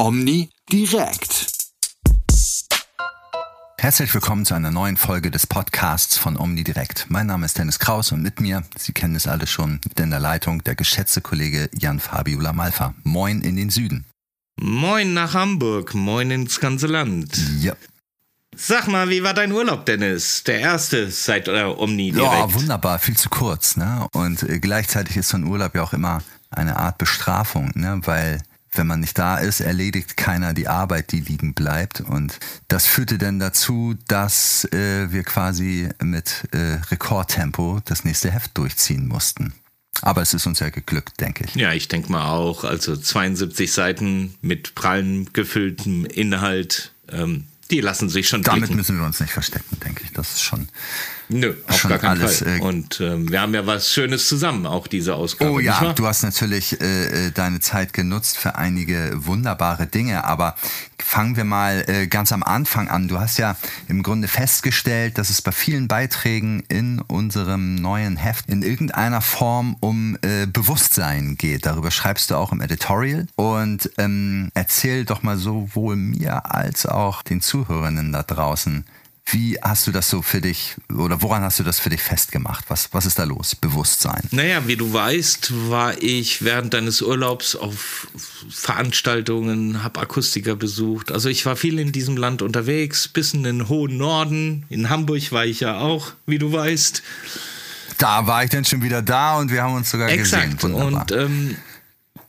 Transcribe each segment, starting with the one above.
Omni direkt. Herzlich willkommen zu einer neuen Folge des Podcasts von Omni Direkt. Mein Name ist Dennis Kraus und mit mir, Sie kennen es alle schon, in der Leitung der geschätzte Kollege Jan Fabiola Malfa. Moin in den Süden. Moin nach Hamburg, moin ins ganze Land. Ja. Sag mal, wie war dein Urlaub, Dennis? Der erste seit äh, Omni direkt. Ja, wunderbar, viel zu kurz. Ne? Und äh, gleichzeitig ist so ein Urlaub ja auch immer eine Art Bestrafung, ne? weil wenn man nicht da ist, erledigt keiner die Arbeit, die liegen bleibt. Und das führte dann dazu, dass äh, wir quasi mit äh, Rekordtempo das nächste Heft durchziehen mussten. Aber es ist uns ja geglückt, denke ich. Ja, ich denke mal auch. Also 72 Seiten mit prallen gefülltem Inhalt. Ähm, die lassen sich schon Damit blicken. müssen wir uns nicht verstecken, denke ich. Das ist schon. Nö, auf schon gar keinen alles, Fall. äh, Und ähm, wir haben ja was Schönes zusammen, auch diese Ausgabe. Oh ja, du hast natürlich äh, äh, deine Zeit genutzt für einige wunderbare Dinge, aber fangen wir mal äh, ganz am Anfang an. Du hast ja im Grunde festgestellt, dass es bei vielen Beiträgen in unserem neuen Heft in irgendeiner Form um äh, Bewusstsein geht. Darüber schreibst du auch im Editorial und ähm, erzähl doch mal sowohl mir als auch den Zuhörenden da draußen. Wie hast du das so für dich oder woran hast du das für dich festgemacht? Was, was ist da los? Bewusstsein. Naja, wie du weißt, war ich während deines Urlaubs auf Veranstaltungen, habe Akustiker besucht. Also ich war viel in diesem Land unterwegs, bis in den hohen Norden. In Hamburg war ich ja auch, wie du weißt. Da war ich dann schon wieder da und wir haben uns sogar gesehen. Exakt. Wunderbar. Und ähm,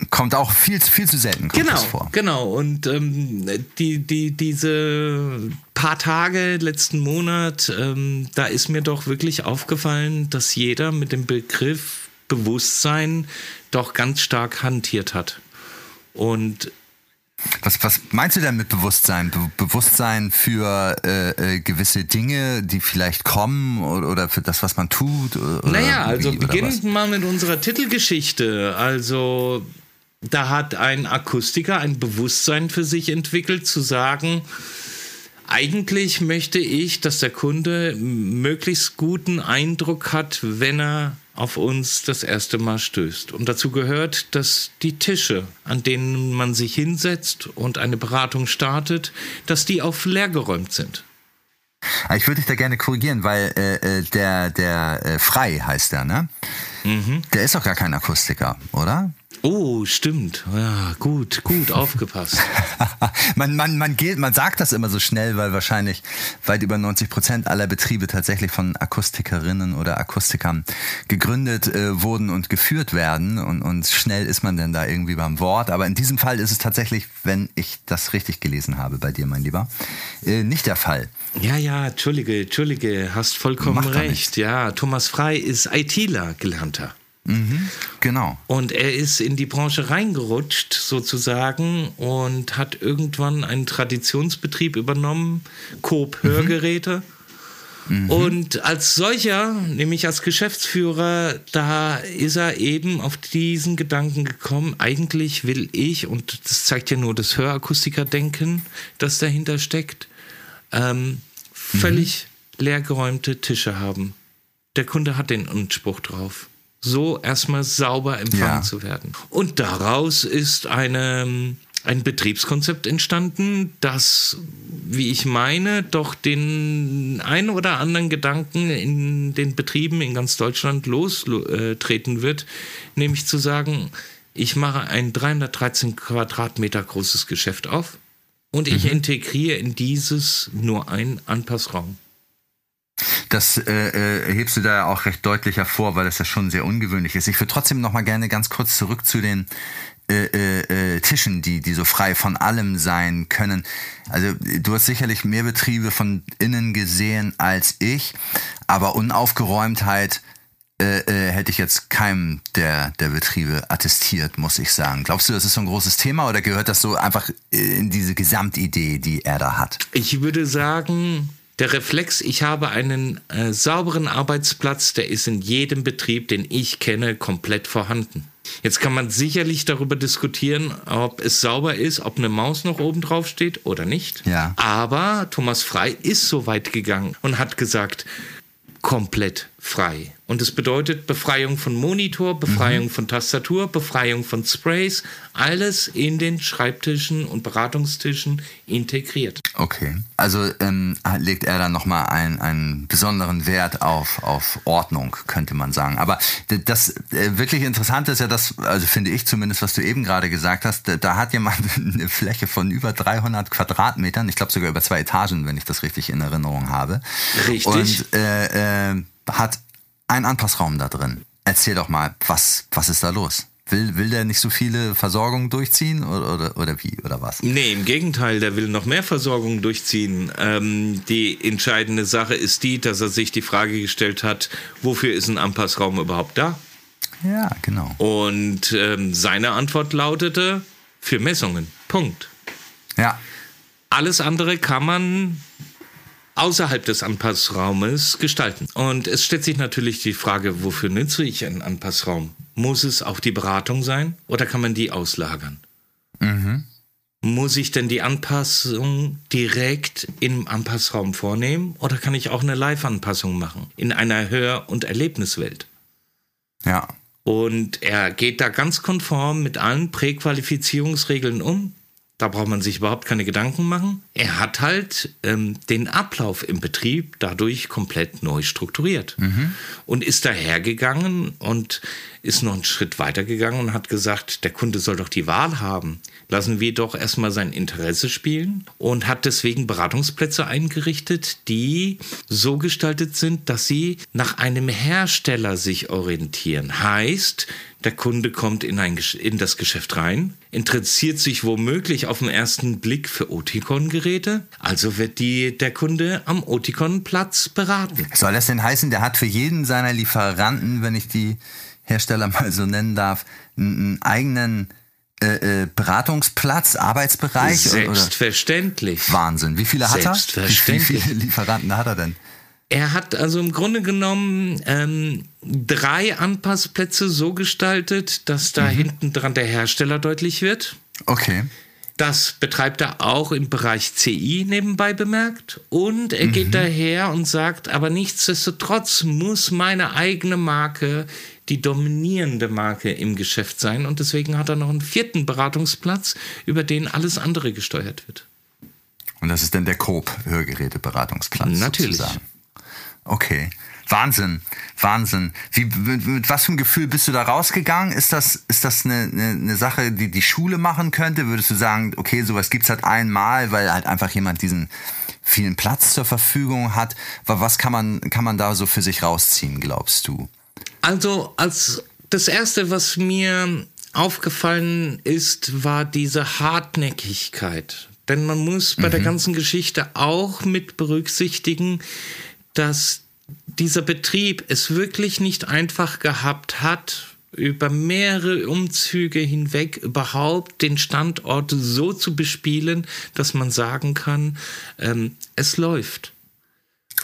kommt auch viel, viel zu selten kommt genau, vor. genau. Und ähm, die, die, diese paar Tage letzten Monat, ähm, da ist mir doch wirklich aufgefallen, dass jeder mit dem Begriff Bewusstsein doch ganz stark hantiert hat. Und Was, was meinst du denn mit Bewusstsein? Be Bewusstsein für äh, äh, gewisse Dinge, die vielleicht kommen oder, oder für das, was man tut? Oder Naja, also beginnend mal mit unserer Titelgeschichte. Also da hat ein Akustiker ein Bewusstsein für sich entwickelt, zu sagen, eigentlich möchte ich, dass der Kunde möglichst guten Eindruck hat, wenn er auf uns das erste Mal stößt. Und dazu gehört, dass die Tische, an denen man sich hinsetzt und eine Beratung startet, dass die auf leer geräumt sind. Ah, Ich würde dich da gerne korrigieren, weil äh, äh, der, der äh, Frei heißt der, ne? Mhm. Der ist doch gar kein Akustiker, oder? Oh, stimmt. Ja, gut, gut aufgepasst. man, man, man, geht, man sagt das immer so schnell, weil wahrscheinlich weit über 90 Prozent aller Betriebe tatsächlich von Akustikerinnen oder Akustikern gegründet äh, wurden und geführt werden. Und, und schnell ist man denn da irgendwie beim Wort. Aber in diesem Fall ist es tatsächlich, wenn ich das richtig gelesen habe bei dir, mein Lieber, äh, nicht der Fall. Ja, ja, entschuldige, entschuldige, hast vollkommen Macht recht. Ja, Thomas Frei ist ITler, gelernter. Genau. Und er ist in die Branche reingerutscht, sozusagen, und hat irgendwann einen Traditionsbetrieb übernommen, Coop Hörgeräte. Und als solcher, nämlich als Geschäftsführer, da ist er eben auf diesen Gedanken gekommen, eigentlich will ich, und das zeigt ja nur das Hörakustiker-Denken, das dahinter steckt, ähm, völlig leergeräumte Tische haben. Der Kunde hat den Anspruch drauf, so erstmal sauber empfangen Ja. zu werden. Und daraus ist eine, ein Betriebskonzept entstanden, das, wie ich meine, doch den ein oder anderen Gedanken in den Betrieben in ganz Deutschland lostreten wird, nämlich zu sagen, ich mache ein 313 Quadratmeter großes Geschäft auf und ich integriere in dieses nur einen Anpassraum. Das äh, äh, hebst du da ja auch recht deutlich hervor, weil das ja schon sehr ungewöhnlich ist. Ich würde trotzdem noch mal gerne ganz kurz zurück zu den äh, äh, äh, Tischen, die, die so frei von allem sein können. Also du hast sicherlich mehr Betriebe von innen gesehen als ich, aber Unaufgeräumtheit äh, hätte ich jetzt keinem der, der Betriebe attestiert, muss ich sagen. Glaubst du, das ist so ein großes Thema oder gehört das so einfach in diese Gesamtidee, die er da hat? Ich würde sagen, der Reflex, ich habe einen äh, sauberen Arbeitsplatz, der ist in jedem Betrieb, den ich kenne, komplett vorhanden. Jetzt kann man sicherlich darüber diskutieren, ob es sauber ist, ob eine Maus noch oben drauf steht oder nicht. Ja. Aber Thomas Frei ist so weit gegangen und hat gesagt, komplett frei. Und es bedeutet Befreiung von Monitor, Befreiung mhm. von Tastatur, Befreiung von Sprays, alles in den Schreibtischen und Beratungstischen integriert. Okay, also ähm, legt er dann nochmal einen, einen besonderen Wert auf, auf Ordnung, könnte man sagen. Aber das äh, wirklich Interessante ist ja das, also finde ich zumindest, was du eben gerade gesagt hast, da, da hat jemand eine Fläche von über 300 Quadratmetern, ich glaube sogar über zwei Etagen, wenn ich das richtig in Erinnerung habe. Richtig. Und äh, äh, hat einen Anpassraum da drin. Erzähl doch mal, was, was ist da los? Will, will der nicht so viele Versorgungen durchziehen oder, oder, oder wie oder was? Nee, im Gegenteil, der will noch mehr Versorgungen durchziehen. Ähm, die entscheidende Sache ist die, dass er sich die Frage gestellt hat, wofür ist ein Anpassraum überhaupt da? Ja, genau. Und ähm, seine Antwort lautete, für Messungen. Punkt. Ja. Alles andere kann man außerhalb des Anpassraumes gestalten. Und es stellt sich natürlich die Frage, wofür nütze ich einen Anpassraum? Muss es auch die Beratung sein oder kann man die auslagern? Mhm. Muss ich denn die Anpassung direkt im Anpassraum vornehmen oder kann ich auch eine Live-Anpassung machen in einer Hör- und Erlebniswelt? Ja. Und er geht da ganz konform mit allen Präqualifizierungsregeln um. Da braucht man sich überhaupt keine Gedanken machen. Er hat halt ähm, den Ablauf im Betrieb dadurch komplett neu strukturiert mhm. und ist dahergegangen und ist noch einen Schritt weitergegangen und hat gesagt, der Kunde soll doch die Wahl haben. Lassen wir doch erstmal sein Interesse spielen und hat deswegen Beratungsplätze eingerichtet, die so gestaltet sind, dass sie nach einem Hersteller sich orientieren. Heißt, der Kunde kommt in, ein, in das Geschäft rein, interessiert sich womöglich auf den ersten Blick für Oticon-Geräte, also wird die, der Kunde am Oticon-Platz beraten. Soll das denn heißen, der hat für jeden seiner Lieferanten, wenn ich die Hersteller mal so nennen darf, einen eigenen äh, äh, Beratungsplatz, Arbeitsbereich? Selbstverständlich. Oder? Wahnsinn. Wie viele hat er? Wie, wie viele Lieferanten hat er denn? Er hat also im Grunde genommen ähm, drei Anpassplätze so gestaltet, dass da mhm. hinten dran der Hersteller deutlich wird. Okay. Das betreibt er auch im Bereich CI nebenbei bemerkt. Und er mhm. geht daher und sagt, aber nichtsdestotrotz muss meine eigene Marke die dominierende Marke im Geschäft sein. Und deswegen hat er noch einen vierten Beratungsplatz, über den alles andere gesteuert wird. Und das ist dann der Coop Hörgeräteberatungsplatz. Natürlich. Sozusagen. Okay. Wahnsinn, Wahnsinn. Wie, mit, mit, was für einem Gefühl bist du da rausgegangen? Ist das, ist das eine, eine, eine Sache, die die Schule machen könnte? Würdest du sagen, okay, sowas gibt es halt einmal, weil halt einfach jemand diesen vielen Platz zur Verfügung hat? Was kann man, kann man da so für sich rausziehen, glaubst du? Also, als das erste, was mir aufgefallen ist, war diese Hartnäckigkeit. Denn man muss bei mhm. der ganzen Geschichte auch mit berücksichtigen, dass dieser Betrieb es wirklich nicht einfach gehabt hat, über mehrere Umzüge hinweg überhaupt den Standort so zu bespielen, dass man sagen kann, ähm, es läuft.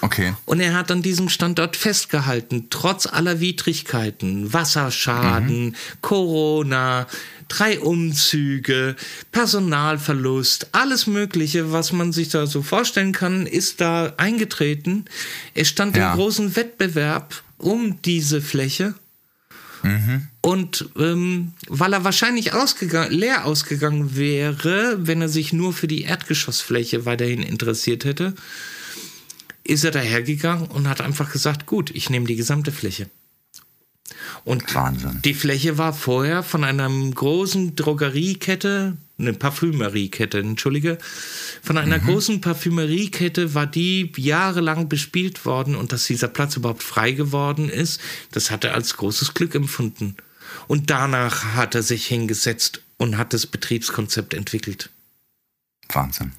Okay. Und er hat an diesem Standort festgehalten, trotz aller Widrigkeiten, Wasserschaden, mhm. Corona, drei Umzüge, Personalverlust, alles Mögliche, was man sich da so vorstellen kann, ist da eingetreten. Es stand ja. im großen Wettbewerb um diese Fläche. Mhm. Und ähm, weil er wahrscheinlich ausgegangen, leer ausgegangen wäre, wenn er sich nur für die Erdgeschossfläche weiterhin interessiert hätte, ist er dahergegangen und hat einfach gesagt, gut, ich nehme die gesamte Fläche. Und Wahnsinn. die Fläche war vorher von einer großen Drogeriekette, eine Parfümeriekette, entschuldige, von einer mhm. großen Parfümeriekette war die jahrelang bespielt worden und dass dieser Platz überhaupt frei geworden ist, das hat er als großes Glück empfunden. Und danach hat er sich hingesetzt und hat das Betriebskonzept entwickelt. Wahnsinn.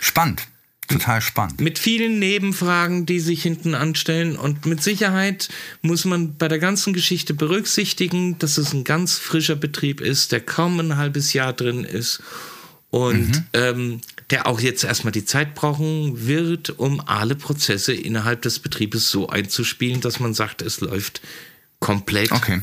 Spannend. Total spannend. Mit vielen Nebenfragen, die sich hinten anstellen. Und mit Sicherheit muss man bei der ganzen Geschichte berücksichtigen, dass es ein ganz frischer Betrieb ist, der kaum ein halbes Jahr drin ist. Und mhm. ähm, der auch jetzt erstmal die Zeit brauchen wird, um alle Prozesse innerhalb des Betriebes so einzuspielen, dass man sagt, es läuft komplett okay.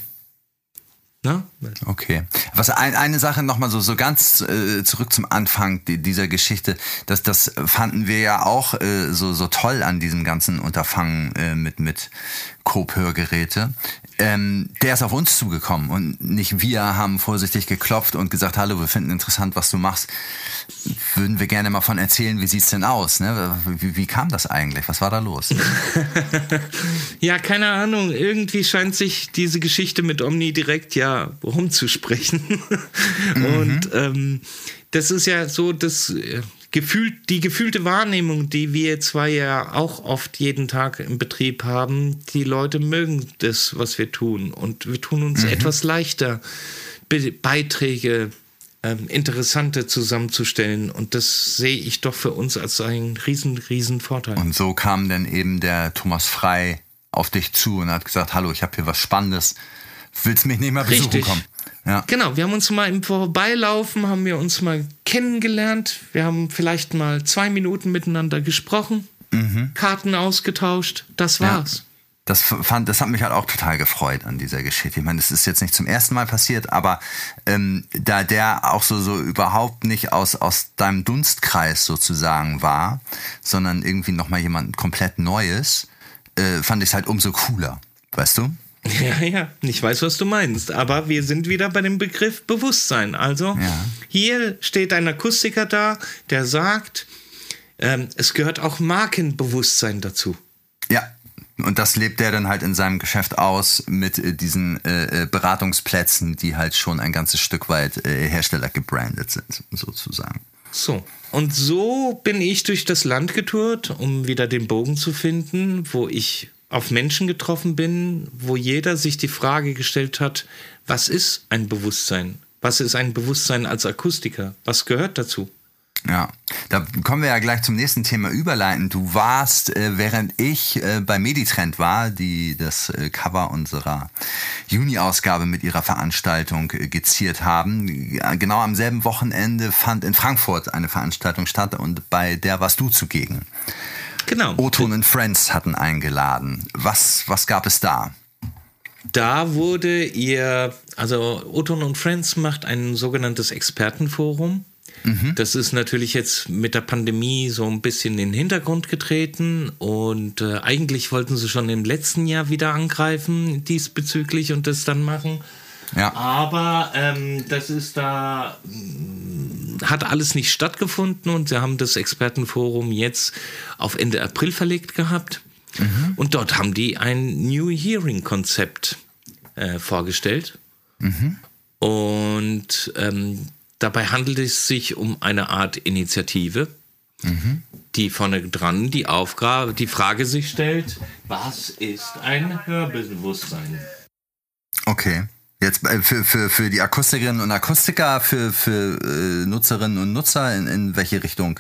Ne? Okay. Was ein, eine Sache nochmal so, so ganz äh, zurück zum Anfang die, dieser Geschichte, das, das fanden wir ja auch äh, so, so toll an diesem ganzen Unterfangen äh, mit, mit Coop-Hörgeräte. Ähm, der ist auf uns zugekommen und nicht wir haben vorsichtig geklopft und gesagt, hallo, wir finden interessant, was du machst. Würden wir gerne mal von erzählen, wie sieht's denn aus? Ne? Wie, wie kam das eigentlich? Was war da los? ja, keine Ahnung. Irgendwie scheint sich diese Geschichte mit Omni direkt ja rumzusprechen. mhm. Und ähm, das ist ja so, dass äh, gefühlt, die gefühlte Wahrnehmung, die wir zwei ja auch oft jeden Tag im Betrieb haben, die Leute mögen das, was wir tun. Und wir tun uns mhm. etwas leichter, Be Beiträge, ähm, interessante zusammenzustellen. Und das sehe ich doch für uns als einen riesen, riesen Vorteil. Und so kam dann eben der Thomas Frei auf dich zu und hat gesagt, hallo, ich habe hier was Spannendes. Willst mich nicht mal besuchen Richtig. kommen? Ja. Genau, wir haben uns mal im Vorbeilaufen, haben wir uns mal kennengelernt. Wir haben vielleicht mal zwei Minuten miteinander gesprochen, mhm. Karten ausgetauscht. Das war's. Ja. Das, fand, das hat mich halt auch total gefreut an dieser Geschichte. Ich meine, das ist jetzt nicht zum ersten Mal passiert, aber ähm, da der auch so, so überhaupt nicht aus, aus deinem Dunstkreis sozusagen war, sondern irgendwie nochmal jemand komplett Neues, äh, fand ich es halt umso cooler. Weißt du? Ja, ja, ich weiß, was du meinst. Aber wir sind wieder bei dem Begriff Bewusstsein. Also ja. hier steht ein Akustiker da, der sagt, ähm, es gehört auch Markenbewusstsein dazu. Ja, und das lebt er dann halt in seinem Geschäft aus mit äh, diesen äh, äh, Beratungsplätzen, die halt schon ein ganzes Stück weit äh, Hersteller gebrandet sind, sozusagen. So. Und so bin ich durch das Land getourt, um wieder den Bogen zu finden, wo ich auf Menschen getroffen bin, wo jeder sich die Frage gestellt hat, was ist ein Bewusstsein? Was ist ein Bewusstsein als Akustiker? Was gehört dazu? Ja, da kommen wir ja gleich zum nächsten Thema überleiten. Du warst, äh, während ich äh, bei Meditrend war, die das äh, Cover unserer Juni-Ausgabe mit ihrer Veranstaltung äh, geziert haben. Genau am selben Wochenende fand in Frankfurt eine Veranstaltung statt und bei der warst du zugegen. Genau. Oton und Friends hatten eingeladen. Was, was gab es da? Da wurde ihr, also Oton und Friends macht ein sogenanntes Expertenforum. Mhm. Das ist natürlich jetzt mit der Pandemie so ein bisschen in den Hintergrund getreten und äh, eigentlich wollten sie schon im letzten Jahr wieder angreifen diesbezüglich und das dann machen. Ja. Aber ähm, das ist da, hat alles nicht stattgefunden und sie haben das Expertenforum jetzt auf Ende April verlegt gehabt. Mhm. Und dort haben die ein New Hearing-Konzept äh, vorgestellt. Mhm. Und ähm, dabei handelt es sich um eine Art Initiative, mhm. die vorne dran die Aufgabe, die Frage sich stellt: Was ist ein Hörbewusstsein? Okay. Jetzt äh, für, für, für die Akustikerinnen und Akustiker, für, für äh, Nutzerinnen und Nutzer, in, in welche Richtung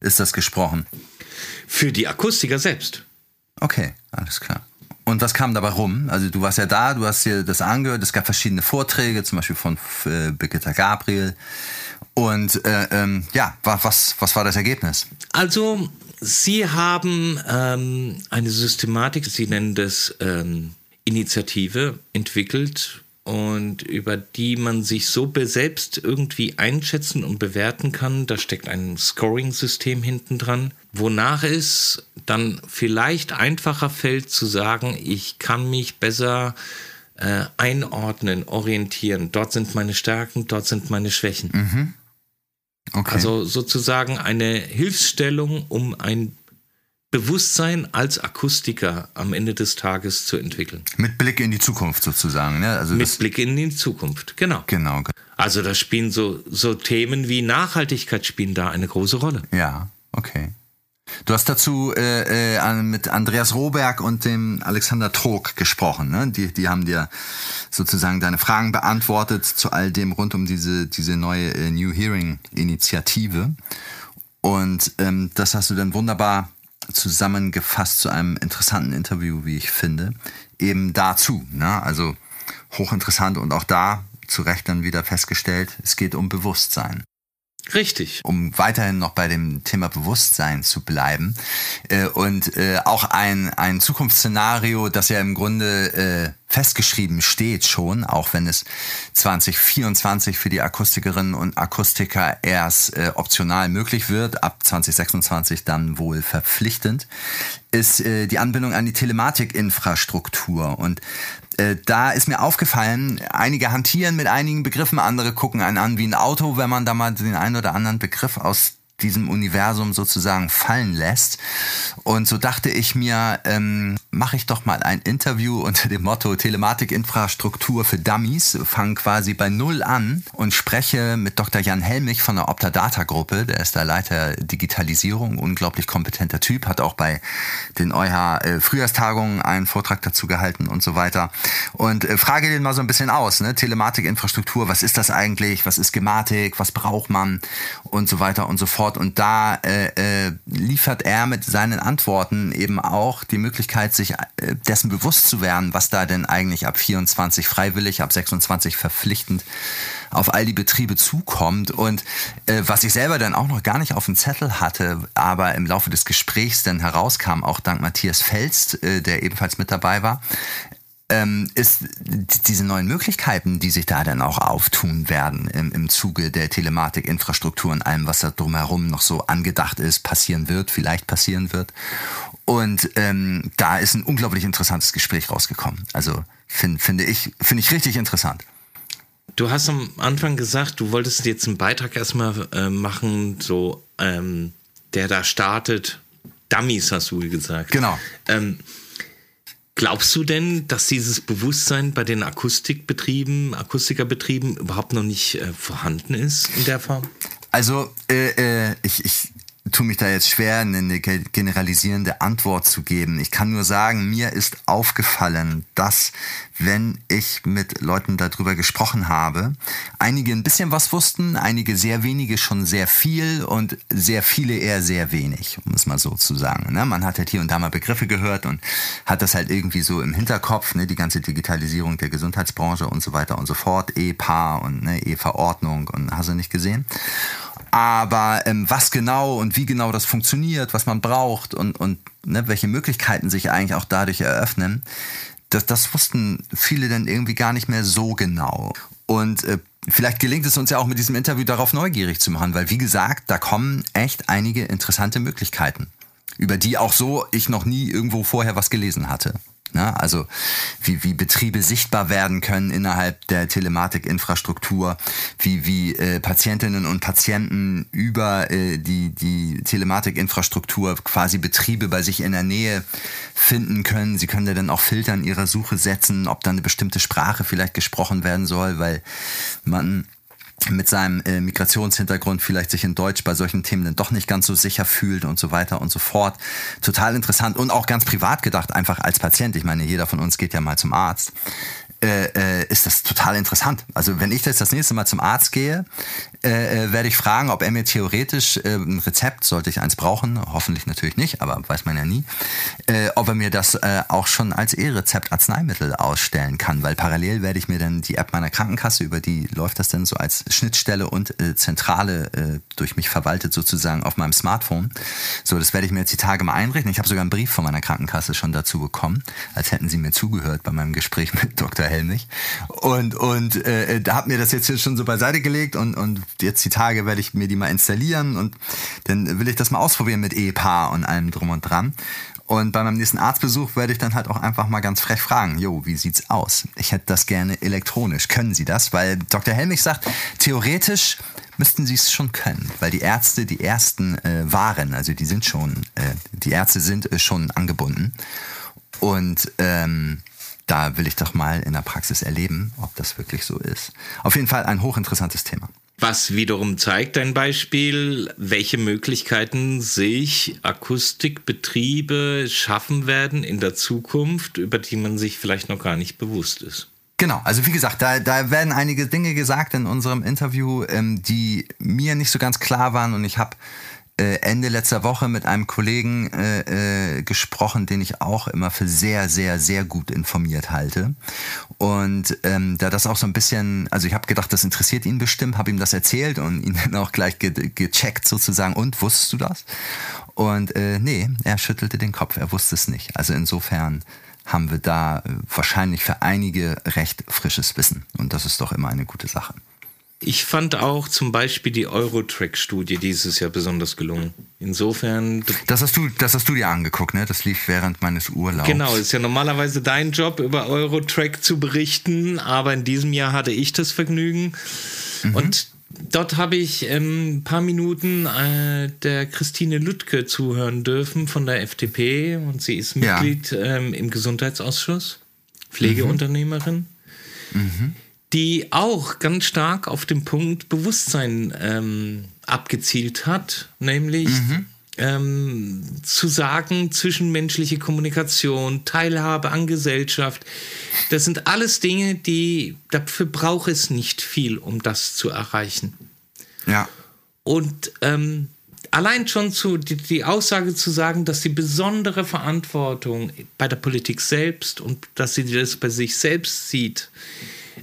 ist das gesprochen? Für die Akustiker selbst. Okay, alles klar. Und was kam dabei rum? Also du warst ja da, du hast dir das angehört, es gab verschiedene Vorträge, zum Beispiel von äh, Birgitta Gabriel. Und äh, ähm, ja, was, was war das Ergebnis? Also, Sie haben ähm, eine Systematik, Sie nennen das ähm, Initiative, entwickelt, und über die man sich so selbst irgendwie einschätzen und bewerten kann. Da steckt ein Scoring-System hinten dran, wonach es dann vielleicht einfacher fällt zu sagen, ich kann mich besser äh, einordnen, orientieren. Dort sind meine Stärken, dort sind meine Schwächen. Mhm. Okay. Also sozusagen eine Hilfsstellung, um ein Bewusstsein als Akustiker am Ende des Tages zu entwickeln. Mit Blick in die Zukunft sozusagen. Ne? Also Mit Blick in die Zukunft, genau. Genau. Also da spielen so, so Themen wie Nachhaltigkeit spielen da eine große Rolle. Ja, okay. Du hast dazu äh, äh, mit Andreas Roberg und dem Alexander Trog gesprochen. Ne? Die, die haben dir sozusagen deine Fragen beantwortet zu all dem rund um diese, diese neue äh, New Hearing Initiative. Und ähm, das hast du dann wunderbar zusammengefasst zu einem interessanten Interview, wie ich finde, eben dazu. Ne? Also hochinteressant und auch da zu Recht dann wieder festgestellt, es geht um Bewusstsein. Richtig. Um weiterhin noch bei dem Thema Bewusstsein zu bleiben. Äh, und äh, auch ein, ein Zukunftsszenario, das ja im Grunde äh, festgeschrieben steht schon, auch wenn es 2024 für die Akustikerinnen und Akustiker erst äh, optional möglich wird, ab 2026 dann wohl verpflichtend, ist äh, die Anbindung an die Telematikinfrastruktur. Und äh, da ist mir aufgefallen, einige hantieren mit einigen Begriffen, andere gucken einen an wie ein Auto, wenn man da mal den einen oder anderen Begriff aus diesem Universum sozusagen fallen lässt. Und so dachte ich mir, ähm, mache ich doch mal ein Interview unter dem Motto Telematikinfrastruktur für Dummies, fange quasi bei Null an und spreche mit Dr. Jan Helmich von der Optadata Gruppe, der ist der Leiter Digitalisierung, unglaublich kompetenter Typ, hat auch bei den EuH Frühjahrstagungen einen Vortrag dazu gehalten und so weiter. Und äh, frage den mal so ein bisschen aus, ne? Telematikinfrastruktur, was ist das eigentlich, was ist Gematik, was braucht man und so weiter und so fort fort. Und da äh, äh, liefert er mit seinen Antworten eben auch die Möglichkeit, sich äh, dessen bewusst zu werden, was da denn eigentlich ab 24 freiwillig, ab 26 verpflichtend auf all die Betriebe zukommt und äh, was ich selber dann auch noch gar nicht auf dem Zettel hatte, aber im Laufe des Gesprächs dann herauskam, auch dank Matthias Felst, äh, der ebenfalls mit dabei war, ähm, ist diese neuen Möglichkeiten, die sich da dann auch auftun werden im, im Zuge der Telematikinfrastruktur und allem, was da drumherum noch so angedacht ist, passieren wird, vielleicht passieren wird. Und ähm, da ist ein unglaublich interessantes Gespräch rausgekommen. Also find, finde ich, finde ich richtig interessant. Du hast am Anfang gesagt, du wolltest jetzt einen Beitrag erstmal äh, machen, so ähm, der da startet. Dummies hast du gesagt. Genau. Ähm, Glaubst du denn, dass dieses Bewusstsein bei den Akustikbetrieben, Akustikerbetrieben überhaupt noch nicht äh, vorhanden ist in der Form? Also äh, äh, ich, ich tue mich da jetzt schwer, eine generalisierende Antwort zu geben. Ich kann nur sagen, mir ist aufgefallen, dass wenn ich mit Leuten darüber gesprochen habe, einige ein bisschen was wussten, einige sehr wenige schon sehr viel und sehr viele eher sehr wenig, um es mal so zu sagen. Ne? Man hat halt hier und da mal Begriffe gehört und hat das halt irgendwie so im Hinterkopf, ne? die ganze Digitalisierung der Gesundheitsbranche und so weiter und so fort, E-Paar und ne, E-Verordnung und hast du nicht gesehen. Aber ähm, was genau und wie genau das funktioniert, was man braucht und, und ne, welche Möglichkeiten sich eigentlich auch dadurch eröffnen, das, das wussten viele dann irgendwie gar nicht mehr so genau. Und äh, vielleicht gelingt es uns ja auch mit diesem Interview darauf neugierig zu machen, weil wie gesagt, da kommen echt einige interessante Möglichkeiten, über die auch so ich noch nie irgendwo vorher was gelesen hatte. Ne? Also wie, wie Betriebe sichtbar werden können innerhalb der Telematikinfrastruktur, wie, wie äh, Patientinnen und Patienten über äh, die, die Telematikinfrastruktur quasi Betriebe bei sich in der Nähe finden können. Sie können da dann auch Filter in ihrer Suche setzen, ob da eine bestimmte Sprache vielleicht gesprochen werden soll, weil man mit seinem äh, Migrationshintergrund vielleicht sich in Deutsch bei solchen Themen dann doch nicht ganz so sicher fühlt und so weiter und so fort. Total interessant und auch ganz privat gedacht, einfach als Patient. Ich meine, jeder von uns geht ja mal zum Arzt. Äh, äh, ist das total interessant. Also wenn ich jetzt das nächste Mal zum Arzt gehe, äh, äh, werde ich fragen, ob er mir theoretisch äh, ein Rezept, sollte ich eins brauchen, hoffentlich natürlich nicht, aber weiß man ja nie, äh, ob er mir das äh, auch schon als E-Rezept Arzneimittel ausstellen kann, weil parallel werde ich mir dann die App meiner Krankenkasse, über die läuft das dann so als Schnittstelle und äh, Zentrale äh, durch mich verwaltet sozusagen auf meinem Smartphone. So, das werde ich mir jetzt die Tage mal einrichten. Ich habe sogar einen Brief von meiner Krankenkasse schon dazu bekommen, als hätten sie mir zugehört bei meinem Gespräch mit Dr. Helmich. Und, und äh, da habe mir das jetzt hier schon so beiseite gelegt und, und jetzt die Tage werde ich mir die mal installieren und dann will ich das mal ausprobieren mit Ehepaar und allem drum und dran. Und bei meinem nächsten Arztbesuch werde ich dann halt auch einfach mal ganz frech fragen, jo, wie sieht's aus? Ich hätte das gerne elektronisch. Können Sie das? Weil Dr. Helmich sagt, theoretisch müssten Sie es schon können, weil die Ärzte die ersten äh, waren, also die sind schon, äh, die Ärzte sind äh, schon angebunden. Und ähm, da will ich doch mal in der Praxis erleben, ob das wirklich so ist. Auf jeden Fall ein hochinteressantes Thema. Was wiederum zeigt ein Beispiel, welche Möglichkeiten sich Akustikbetriebe schaffen werden in der Zukunft, über die man sich vielleicht noch gar nicht bewusst ist. Genau, also wie gesagt, da, da werden einige Dinge gesagt in unserem Interview, ähm, die mir nicht so ganz klar waren und ich habe Ende letzter Woche mit einem Kollegen äh, äh, gesprochen, den ich auch immer für sehr, sehr, sehr gut informiert halte. Und ähm, da das auch so ein bisschen, also ich habe gedacht, das interessiert ihn bestimmt, habe ihm das erzählt und ihn dann auch gleich ge gecheckt sozusagen. Und wusstest du das? Und äh, nee, er schüttelte den Kopf, er wusste es nicht. Also insofern haben wir da äh, wahrscheinlich für einige recht frisches Wissen. Und das ist doch immer eine gute Sache. Ich fand auch zum Beispiel die Eurotrack-Studie dieses Jahr besonders gelungen. Insofern. Das hast du, das hast du dir angeguckt, ne? Das lief während meines Urlaubs. Genau, ist ja normalerweise dein Job, über Eurotrack zu berichten, aber in diesem Jahr hatte ich das Vergnügen. Mhm. Und dort habe ich ähm, ein paar Minuten äh, der Christine Lüttke zuhören dürfen von der FDP und sie ist Mitglied ja. ähm, im Gesundheitsausschuss, Pflegeunternehmerin. Mhm. Die auch ganz stark auf den Punkt Bewusstsein ähm, abgezielt hat, nämlich mhm. ähm, zu sagen, zwischenmenschliche Kommunikation, Teilhabe an Gesellschaft, das sind alles Dinge, die dafür braucht es nicht viel, um das zu erreichen. Ja. Und ähm, allein schon zu, die, die, Aussage zu sagen, dass die besondere Verantwortung bei der Politik selbst und dass sie das bei sich selbst sieht,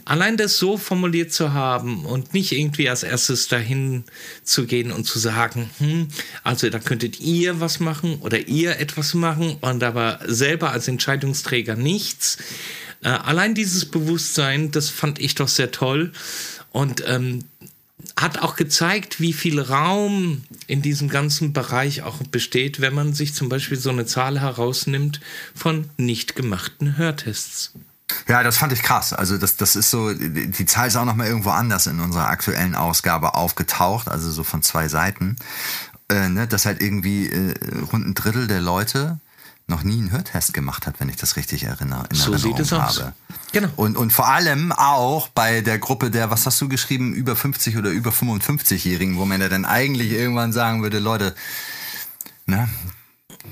allein das so formuliert zu haben und nicht irgendwie als erstes dahin zu gehen und zu sagen, hm, also da könntet ihr was machen oder ihr etwas machen und aber selber als Entscheidungsträger nichts. Äh, allein dieses Bewusstsein, das fand ich doch sehr toll und ähm, hat auch gezeigt, wie viel Raum in diesem ganzen Bereich auch besteht, wenn man sich zum Beispiel so eine Zahl herausnimmt von nicht gemachten Hörtests. Ja, das fand ich krass. Also das, das ist so, die Zahl ist auch noch mal irgendwo anders in unserer aktuellen Ausgabe aufgetaucht, also so von zwei Seiten. Äh, ne, dass halt irgendwie äh, rund ein Drittel der Leute noch nie einen Hörtest gemacht hat, wenn ich das richtig erinnere. In so sieht es aus. Genau. Und, und vor allem auch bei der Gruppe der, was hast du geschrieben, über 50 oder über 55-Jährigen, wo man ja dann eigentlich irgendwann sagen würde, Leute, ne,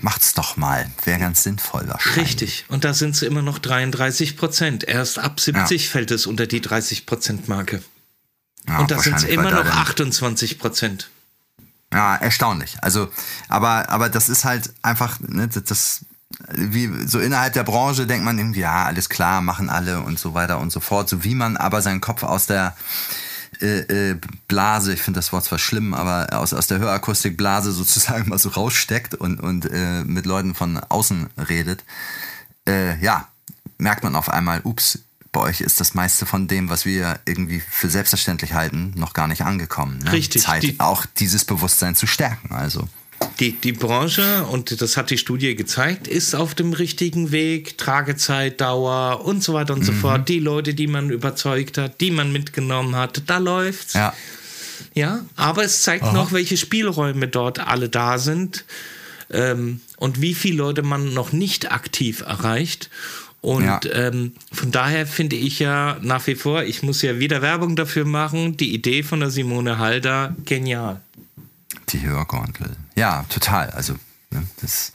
Macht's doch mal. Wäre ganz sinnvoll wahrscheinlich. Richtig. Und da sind es immer noch 33 Prozent. Erst ab 70 ja. fällt es unter die 30 Prozent Marke. Ja, und da sind es immer noch 28 Prozent. Ja, erstaunlich. Also, aber, aber das ist halt einfach, ne, das, wie so innerhalb der Branche denkt man irgendwie, ja, alles klar, machen alle und so weiter und so fort. So wie man aber seinen Kopf aus der äh, äh, Blase, ich finde das Wort zwar schlimm, aber aus, aus der Hörakustikblase sozusagen mal so raussteckt und, und äh, mit Leuten von außen redet, äh, ja, merkt man auf einmal, ups, bei euch ist das meiste von dem, was wir irgendwie für selbstverständlich halten, noch gar nicht angekommen. Ne? Richtig. Zeit, die, auch dieses Bewusstsein zu stärken. Also. Die, die Branche, und das hat die Studie gezeigt, ist auf dem richtigen Weg. Tragezeit, Dauer und so weiter und mhm. so fort. Die Leute, die man überzeugt hat, die man mitgenommen hat, da läuft's. Ja. Ja, aber es zeigt Aha. noch, welche Spielräume dort alle da sind ähm, und wie viele Leute man noch nicht aktiv erreicht. Und ja. ähm, von daher finde ich ja nach wie vor, ich muss ja wieder Werbung dafür machen, die Idee von der Simone Halder genial. Die Hörgondel. Ja, total. Also ne, das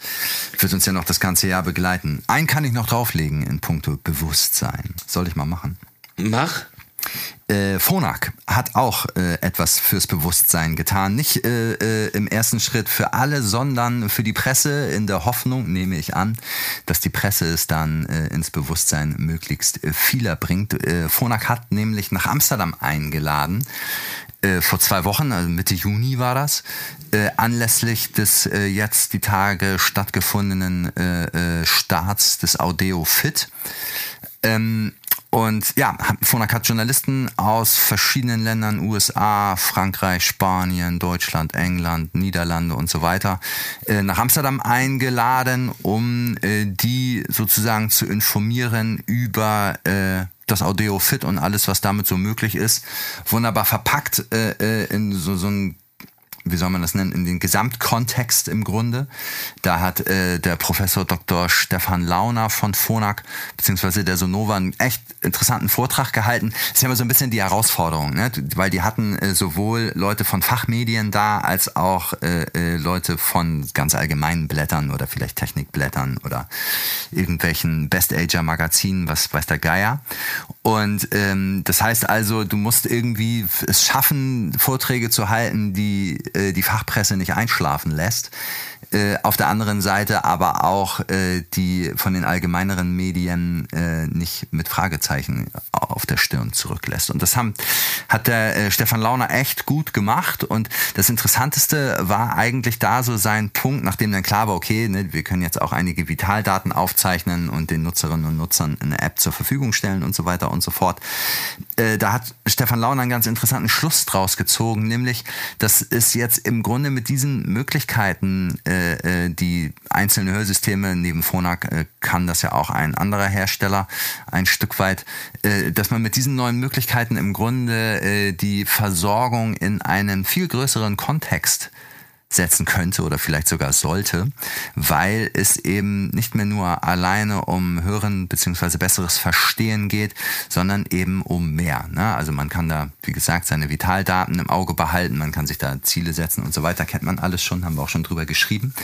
wird uns ja noch das ganze Jahr begleiten. Einen kann ich noch drauflegen in puncto Bewusstsein. Soll ich mal machen? Mach. Äh, Phonak hat auch äh, etwas fürs Bewusstsein getan. Nicht äh, äh, im ersten Schritt für alle, sondern für die Presse in der Hoffnung, nehme ich an, dass die Presse es dann äh, ins Bewusstsein möglichst äh, vieler bringt. Phonak hat nämlich nach Amsterdam eingeladen äh, vor zwei Wochen, also Mitte Juni war das, äh, anlässlich des äh, jetzt die Tage stattgefundenen äh, äh, Starts des Audeo Fit. Ähm, und ja, Phonak hat Journalisten aus verschiedenen Ländern, USA, Frankreich, Spanien, Deutschland, England, Niederlande und so weiter, äh, nach Amsterdam eingeladen, um äh, die sozusagen zu informieren über äh, das Audio Fit und alles, was damit so möglich ist, wunderbar verpackt in so, so ein wie soll man das nennen, in den Gesamtkontext im Grunde. Da hat äh, der Professor Dr. Stefan Launer von Phonak beziehungsweise der Sonova einen echt interessanten Vortrag gehalten. Das ist ja immer so ein bisschen die Herausforderung, ne? weil die hatten äh, sowohl Leute von Fachmedien da als auch äh, äh, Leute von ganz allgemeinen Blättern oder vielleicht Technikblättern oder irgendwelchen Best Ager Magazinen, was weiß der Geier. Und ähm, das heißt also, du musst irgendwie es schaffen, Vorträge zu halten, die äh, die Fachpresse nicht einschlafen lässt. Äh, auf der anderen Seite aber auch äh, die von den allgemeineren Medien nicht mit Fragezeichen auf der Stirn zurücklässt. Und das haben, hat der Stefan Launer echt gut gemacht. Und das Interessanteste war eigentlich da so sein Punkt, nachdem dann klar war, okay, ne, wir können jetzt auch einige Vitaldaten aufzeichnen und den Nutzerinnen und Nutzern eine App zur Verfügung stellen und so weiter und so fort. Äh, da hat Stefan Launer einen ganz interessanten Schluss draus gezogen, nämlich, dass es jetzt im Grunde mit diesen Möglichkeiten, äh, äh die einzelnen Hörsysteme, neben Phonak äh, kann das ja auch ein anderer Hersteller ein Stück weit, äh, dass man mit diesen neuen Möglichkeiten im Grunde äh, die Versorgung in einen viel größeren Kontext setzen könnte oder vielleicht sogar sollte, weil es eben nicht mehr nur alleine um Hören beziehungsweise besseres Verstehen geht, sondern eben um mehr. Ne? Also man kann da, wie gesagt, seine Vitaldaten im Auge behalten, man kann sich da Ziele setzen und so weiter, kennt man alles schon, haben wir auch schon drüber geschrieben.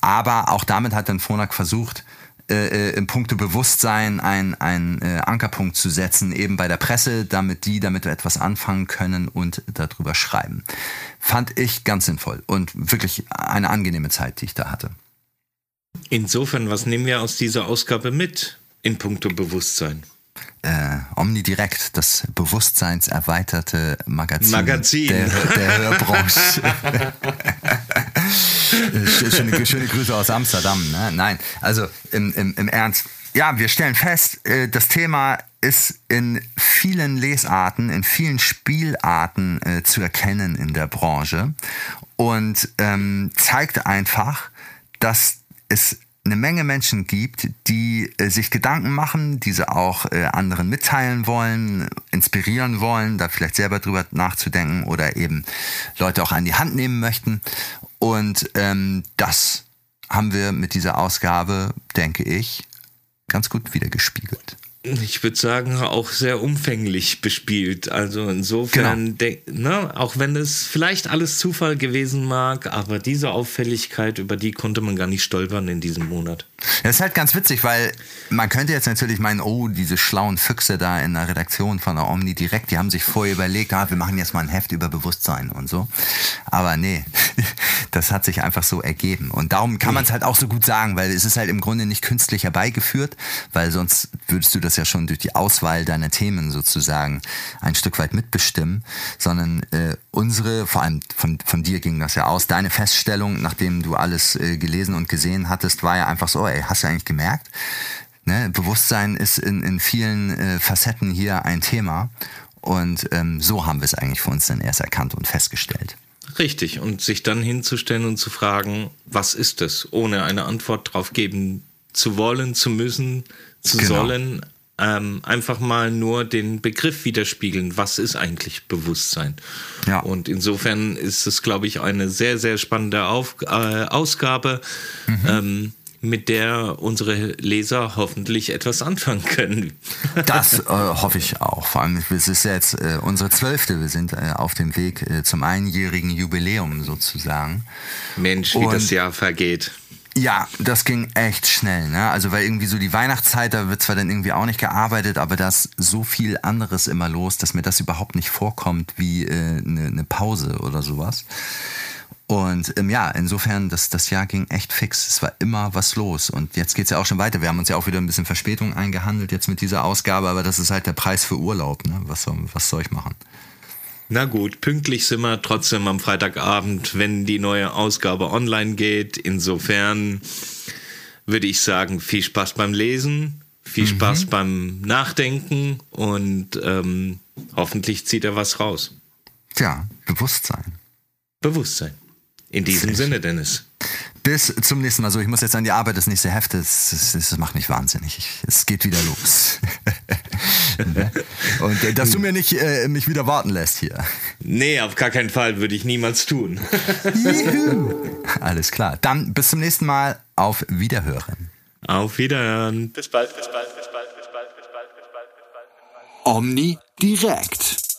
Aber auch damit hat dann Phonak versucht, äh, äh, im Punkte Bewusstsein einen äh, Ankerpunkt zu setzen, eben bei der Presse, damit die damit etwas anfangen können und darüber schreiben. Fand ich ganz sinnvoll und wirklich eine angenehme Zeit, die ich da hatte. Insofern, was nehmen wir aus dieser Ausgabe mit in puncto Bewusstsein? Äh, Omnidirekt, das bewusstseinserweiterte Magazin, Magazin. Der, der Hörbranche. schöne, schöne Grüße aus Amsterdam. Ne? Nein, also im, im, im Ernst. Ja, wir stellen fest, äh, das Thema ist in vielen Lesarten, in vielen Spielarten äh, zu erkennen in der Branche und ähm, zeigt einfach, dass es eine Menge Menschen gibt, die äh, sich Gedanken machen, diese auch äh, anderen mitteilen wollen, inspirieren wollen, da vielleicht selber drüber nachzudenken oder eben Leute auch an die Hand nehmen möchten. Und ähm, das haben wir mit dieser Ausgabe, denke ich, ganz gut wiedergespiegelt ich würde sagen, auch sehr umfänglich bespielt. Also insofern, genau. ne, auch wenn es vielleicht alles Zufall gewesen mag, aber diese Auffälligkeit, über die konnte man gar nicht stolpern in diesem Monat. Das ist halt ganz witzig, weil man könnte jetzt natürlich meinen, oh, diese schlauen Füchse da in der Redaktion von der Omni direkt, die haben sich vorher überlegt, ah, wir machen jetzt mal ein Heft über Bewusstsein und so. Aber nee, das hat sich einfach so ergeben. Und darum kann man es halt auch so gut sagen, weil es ist halt im Grunde nicht künstlich herbeigeführt, weil sonst würdest du das ja schon durch die Auswahl deiner Themen sozusagen ein Stück weit mitbestimmen, sondern äh, unsere, vor allem von, von dir ging das ja aus, deine Feststellung, nachdem du alles äh, gelesen und gesehen hattest, war ja einfach so, ey, hast du eigentlich gemerkt? Ne? Bewusstsein ist in, in vielen äh, Facetten hier ein Thema. Und ähm, so haben wir es eigentlich für uns dann erst erkannt und festgestellt. Richtig, und sich dann hinzustellen und zu fragen, was ist es, ohne eine Antwort drauf geben zu wollen, zu müssen, zu genau. sollen, ähm, einfach mal nur den Begriff widerspiegeln, was ist eigentlich Bewusstsein. Ja. Und insofern ist es, glaube ich, eine sehr, sehr spannende Auf äh, Ausgabe. Mhm. Ähm, mit der unsere Leser hoffentlich etwas anfangen können. Das äh, hoffe ich auch. Vor allem, es ist jetzt äh, unsere zwölfte. Wir sind äh, auf dem Weg äh, zum einjährigen Jubiläum sozusagen. Mensch, wie Und das Jahr vergeht. Ja, das ging echt schnell, ne? Also weil irgendwie so die Weihnachtszeit, da wird zwar dann irgendwie auch nicht gearbeitet, aber da ist so viel anderes immer los, dass mir das überhaupt nicht vorkommt wie eine äh, ne, ne Pause oder sowas. Und ähm, ja, insofern, das, das Jahr ging echt fix. Es war immer was los. Und jetzt geht's ja auch schon weiter. Wir haben uns ja auch wieder ein bisschen Verspätung eingehandelt jetzt mit dieser Ausgabe, aber das ist halt der Preis für Urlaub. Ne? Was, soll, was soll ich machen? Na gut, pünktlich sind wir trotzdem am Freitagabend, wenn die neue Ausgabe online geht. Insofern würde ich sagen, viel Spaß beim Lesen, viel mhm. Spaß beim Nachdenken und ähm, hoffentlich zieht er was raus. Tja, Bewusstsein. Bewusstsein. In diesem Sinne, Dennis. Bis zum nächsten Mal. So, ich muss jetzt an die Arbeit, das nächste Heft, das, das, das macht mich wahnsinnig. Ich, es geht wieder los. Und äh, dass du mir nicht äh, mich wieder warten lässt hier. Nee, auf gar keinen Fall würde ich niemals tun. Alles klar. Dann bis zum nächsten Mal. Auf Wiederhören. Auf Wiederhören. Bis bald, bis bald, bis bald, bis bald, bis bald, bis bald, bis bald. Omni direkt.